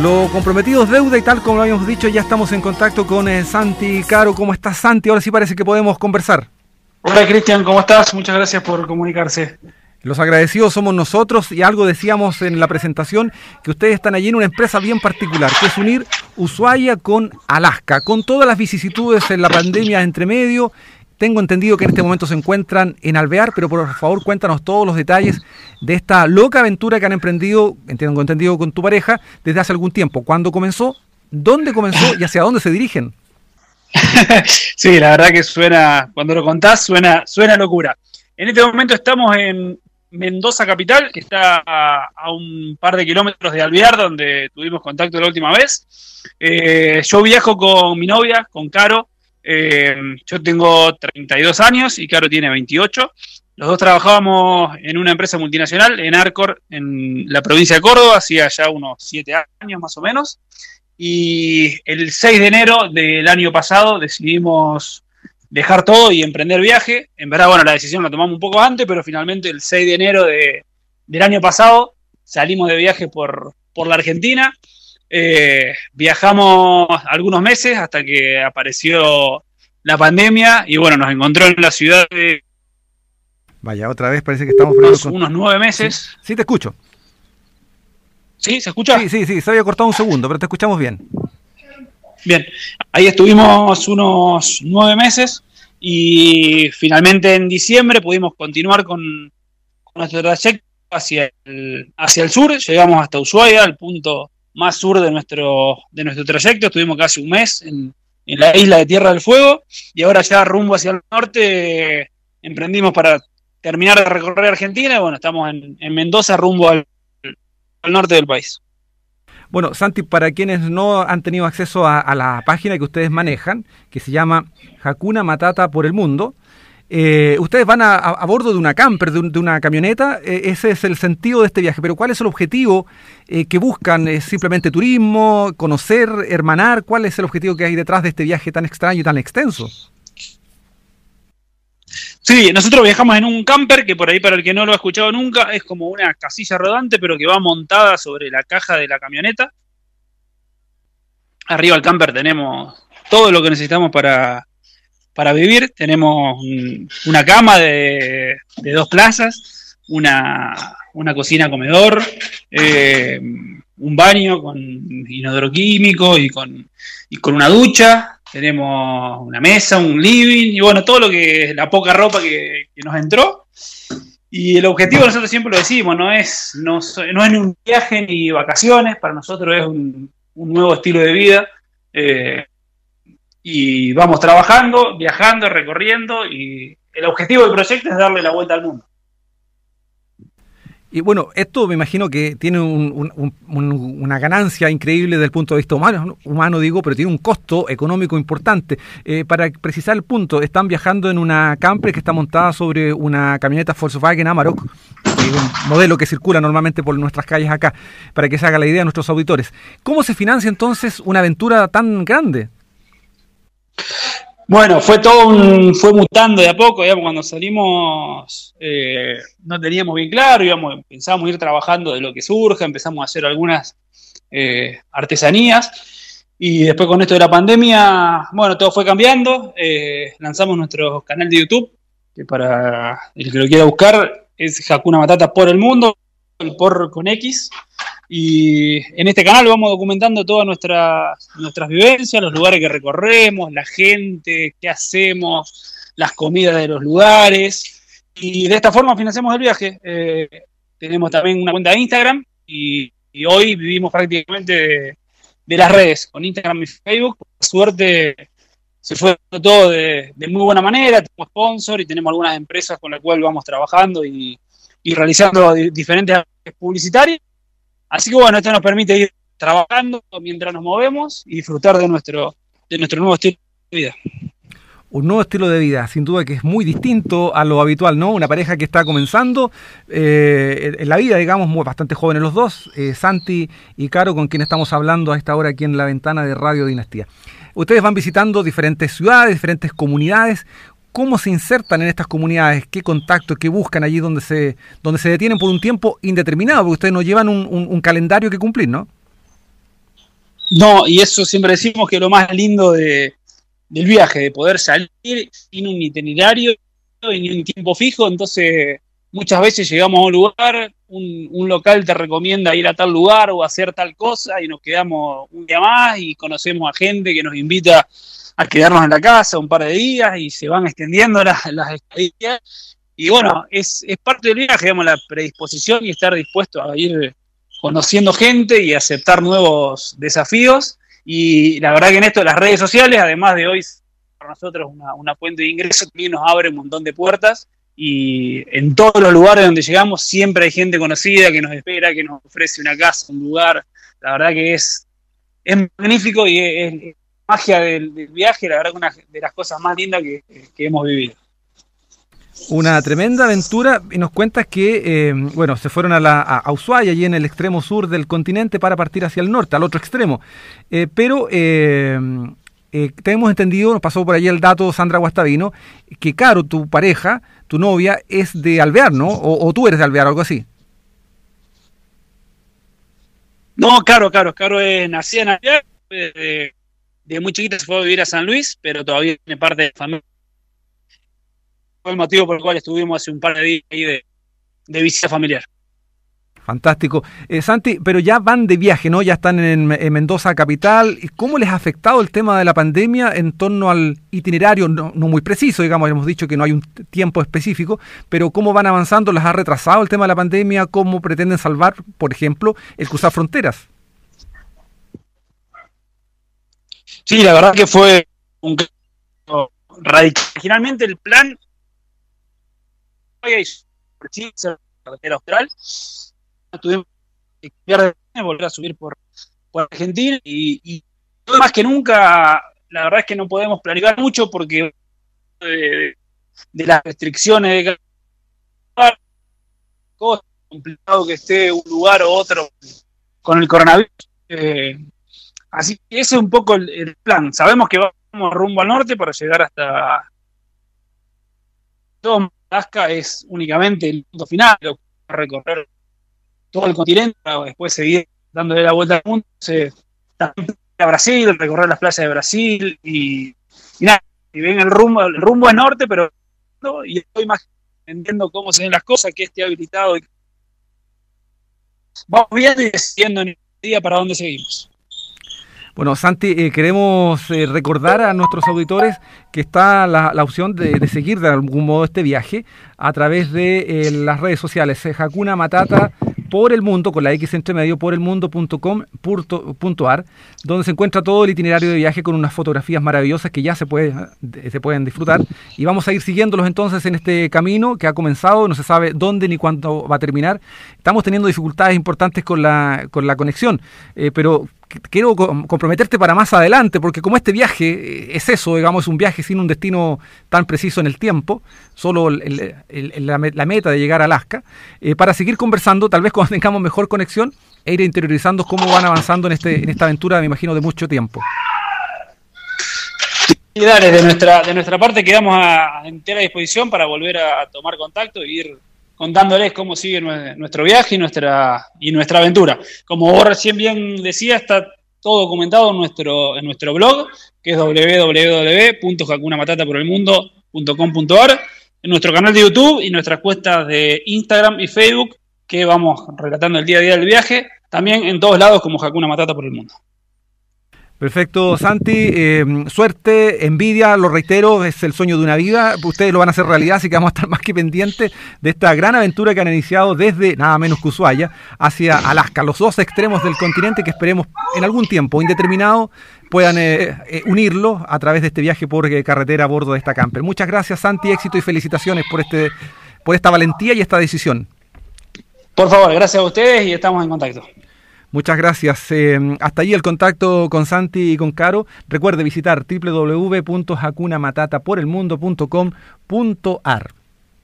Lo comprometido es deuda y tal como lo habíamos dicho, ya estamos en contacto con eh, Santi Caro. ¿Cómo estás, Santi? Ahora sí parece que podemos conversar. Hola, Cristian, ¿cómo estás? Muchas gracias por comunicarse. Los agradecidos somos nosotros y algo decíamos en la presentación que ustedes están allí en una empresa bien particular, que es unir Ushuaia con Alaska, con todas las vicisitudes en la pandemia entre medio tengo entendido que en este momento se encuentran en Alvear, pero por favor cuéntanos todos los detalles de esta loca aventura que han emprendido, entiendo entendido con tu pareja, desde hace algún tiempo. ¿Cuándo comenzó? ¿Dónde comenzó y hacia dónde se dirigen? sí, la verdad que suena, cuando lo contás, suena, suena locura. En este momento estamos en Mendoza Capital, que está a, un par de kilómetros de Alvear, donde tuvimos contacto la última vez. Eh, yo viajo con mi novia, con Caro, eh, yo tengo 32 años y Caro tiene 28. Los dos trabajábamos en una empresa multinacional, en Arcor, en la provincia de Córdoba, hacía ya unos 7 años más o menos. Y el 6 de enero del año pasado decidimos dejar todo y emprender viaje. En verdad, bueno, la decisión la tomamos un poco antes, pero finalmente el 6 de enero del año pasado salimos de viaje por, por la Argentina. Eh, viajamos algunos meses hasta que apareció la pandemia y bueno, nos encontró en la ciudad de... Vaya, otra vez parece que estamos... Unos, unos nueve meses. Sí, te escucho. ¿Sí? ¿Se escucha? Sí, sí, sí, se había cortado un segundo, pero te escuchamos bien. Bien, ahí estuvimos unos nueve meses y finalmente en diciembre pudimos continuar con, nuestro trayecto hacia el, hacia el sur, llegamos hasta Ushuaia, al punto más sur de nuestro, de nuestro trayecto. Estuvimos casi un mes en, la isla de Tierra del Fuego y ahora ya rumbo hacia el norte emprendimos para terminar de recorrer Argentina. Y bueno, estamos en, Mendoza rumbo al, norte del país. Bueno, Santi, para quienes no han tenido acceso a, a, la página que ustedes manejan, que se llama Hakuna Matata por el Mundo, eh, ustedes van a, bordo de una camper, de, una camioneta, eh, ese es el sentido de este viaje, pero ¿cuál es el objetivo eh, que buscan? ¿Es simplemente turismo, conocer, hermanar? ¿Cuál es el objetivo que hay detrás de este viaje tan extraño y tan extenso? Sí, nosotros viajamos en un camper que por ahí para el que no lo ha escuchado nunca es como una casilla rodante pero que va montada sobre la caja de la camioneta. Arriba del camper tenemos todo lo que necesitamos para, para vivir. Tenemos una cama de, dos plazas, una, cocina comedor, eh, un baño con inodoro químico y con, con una ducha. Tenemos una mesa, un living y bueno, todo lo que la poca ropa que, nos entró. Y el objetivo nosotros siempre lo decimos, no es, no, no es ni un viaje ni vacaciones, para nosotros es un, nuevo estilo de vida. Eh, y vamos trabajando, viajando, recorriendo y el objetivo del proyecto es darle la vuelta al mundo. Y bueno, esto me imagino que tiene una ganancia increíble desde el punto de vista humano, humano digo, pero tiene un costo económico importante. Eh, para precisar el punto, están viajando en una camper que está montada sobre una camioneta Volkswagen Amarok, un modelo que circula normalmente por nuestras calles acá, para que se haga la idea a nuestros auditores. ¿Cómo se financia entonces una aventura tan grande? Bueno, fue todo un, fue mutando de a poco, digamos, cuando salimos eh, no teníamos bien claro, íbamos, pensábamos ir trabajando de lo que surja, empezamos a hacer algunas eh, artesanías y después con esto de la pandemia, bueno, todo fue cambiando, eh, lanzamos nuestro canal de YouTube, que para el que lo quiera buscar es Hakuna Matata por el mundo, el por con X, y en este canal vamos documentando todas nuestras, nuestras vivencias, los lugares que recorremos, la gente, qué hacemos, las comidas de los lugares. Y de esta forma financiamos el viaje. Eh, tenemos también una cuenta de Instagram y, hoy vivimos prácticamente de, las redes, con Instagram y Facebook. Por suerte se fue todo de, muy buena manera, tenemos sponsor y tenemos algunas empresas con las cuales vamos trabajando y, y realizando diferentes publicitarias Así que bueno, esto nos permite ir trabajando mientras nos movemos y disfrutar de nuestro, de nuestro nuevo estilo de vida. Un nuevo estilo de vida, sin duda que es muy distinto a lo habitual, ¿no? Una pareja que está comenzando eh, en la vida, digamos, muy, bastante jóvenes los dos, eh, Santi y Caro, con quien estamos hablando a esta hora aquí en la ventana de Radio Dinastía. Ustedes van visitando diferentes ciudades, diferentes comunidades cómo se insertan en estas comunidades, qué contactos, qué buscan allí donde se, donde se detienen por un tiempo indeterminado, porque ustedes no llevan un, calendario que cumplir, ¿no? No, y eso siempre decimos que lo más lindo de, del viaje, de poder salir sin un itinerario ni un tiempo fijo, entonces muchas veces llegamos a un lugar, un, un, local te recomienda ir a tal lugar o hacer tal cosa y nos quedamos un día más y conocemos a gente que nos invita a quedarnos en la casa un par de días y se van extendiendo las, las estadías. Y bueno, es, es parte del viaje, digamos, la predisposición y estar dispuesto a ir conociendo gente y aceptar nuevos desafíos. Y la verdad que en esto las redes sociales, además de hoy para nosotros una, una fuente de ingreso, también nos abre un montón de puertas. Y en todos los lugares donde llegamos siempre hay gente conocida que nos espera, que nos ofrece una casa, un lugar. La verdad que es, es magnífico y es, es magia del, viaje, la verdad que una de las cosas más lindas que, que hemos vivido. Una tremenda aventura y nos cuentas que, eh, bueno, se fueron a, la, a, Ushuaia, allí en el extremo sur del continente, para partir hacia el norte, al otro extremo. Eh, pero eh, tenemos entendido, nos pasó por allí el dato Sandra Guastavino, que Caro, tu pareja, tu novia, es de Alvear, ¿no? O, o tú eres de Alvear, algo así. No, Caro, Caro, Caro es nacida en Alvear, de, muy chiquita se fue a vivir a San Luis, pero todavía tiene parte de familia fue el motivo por el cual estuvimos hace un par de días ahí de visita familiar. Fantástico. Eh, Santi, pero ya van de viaje, ¿no? Ya están en, en, Mendoza capital. ¿Cómo les ha afectado el tema de la pandemia en torno al itinerario? No, muy preciso, digamos, hemos dicho que no hay un tiempo específico, pero ¿cómo van avanzando? ¿Les ha retrasado el tema de la pandemia? ¿Cómo pretenden salvar, por ejemplo, el cruzar fronteras? Sí, la verdad que fue un radical. Originalmente el plan y carretera austral. Tuvimos que cambiar de volver a subir por, Argentina y, más que nunca, la verdad es que no podemos planificar mucho porque de, de las restricciones de complicado que esté un lugar o otro con el coronavirus. Eh, así que ese es un poco el, plan. Sabemos que vamos rumbo al norte para llegar hasta todo Alaska es únicamente el punto final, recorrer todo el continente, después seguir dándole la vuelta al mundo, se, a Brasil, recorrer las playas de Brasil y, y nada, y ven el rumbo, el rumbo es norte, pero y estoy más entendiendo cómo se ven las cosas, que esté habilitado. Vamos viendo y decidiendo en el día para dónde seguimos. Bueno, Santi, eh, queremos eh, recordar a nuestros auditores que está la, opción de, de, seguir de algún modo este viaje a través de eh, las redes sociales. Hakuna Matata por el mundo, con la X entre medio, por el mundo.com.ar, donde se encuentra todo el itinerario de viaje con unas fotografías maravillosas que ya se, puede, se pueden disfrutar. Y vamos a ir siguiéndolos entonces en este camino que ha comenzado, no se sabe dónde ni cuándo va a terminar. Estamos teniendo dificultades importantes con la, con la conexión, eh, pero quiero comprometerte para más adelante, porque como este viaje es eso, digamos, es un viaje sin un destino tan preciso en el tiempo, solo la, meta de llegar a Alaska, eh, para seguir conversando, tal vez cuando tengamos mejor conexión, e ir interiorizando cómo van avanzando en, este, en esta aventura, me imagino, de mucho tiempo. Y dale, de nuestra, de nuestra parte quedamos a, entera disposición para volver a tomar contacto e ir contándoles cómo sigue nuestro viaje y nuestra, y nuestra aventura. Como vos recién bien decías, está todo documentado en nuestro, en nuestro blog, que es www.jacunamatataporelmundo.com.ar, en nuestro canal de YouTube y nuestras cuentas de Instagram y Facebook, que vamos relatando el día a día del viaje, también en todos lados como Hakuna Matata por el Mundo. Perfecto, Santi. Eh, suerte, envidia, lo reitero, es el sueño de una vida. Ustedes lo van a hacer realidad, así que vamos a estar más que pendientes de esta gran aventura que han iniciado desde nada menos que Ushuaia hacia Alaska, los dos extremos del continente que esperemos en algún tiempo indeterminado puedan eh, eh, unirlo a través de este viaje por eh, carretera a bordo de esta camper. Muchas gracias, Santi, éxito y felicitaciones por, este, por esta valentía y esta decisión. Por favor, gracias a ustedes y estamos en contacto. Muchas gracias. Eh, hasta ahí el contacto con Santi y con Caro. Recuerde visitar www.hacunamatataporelmundo.com.ar.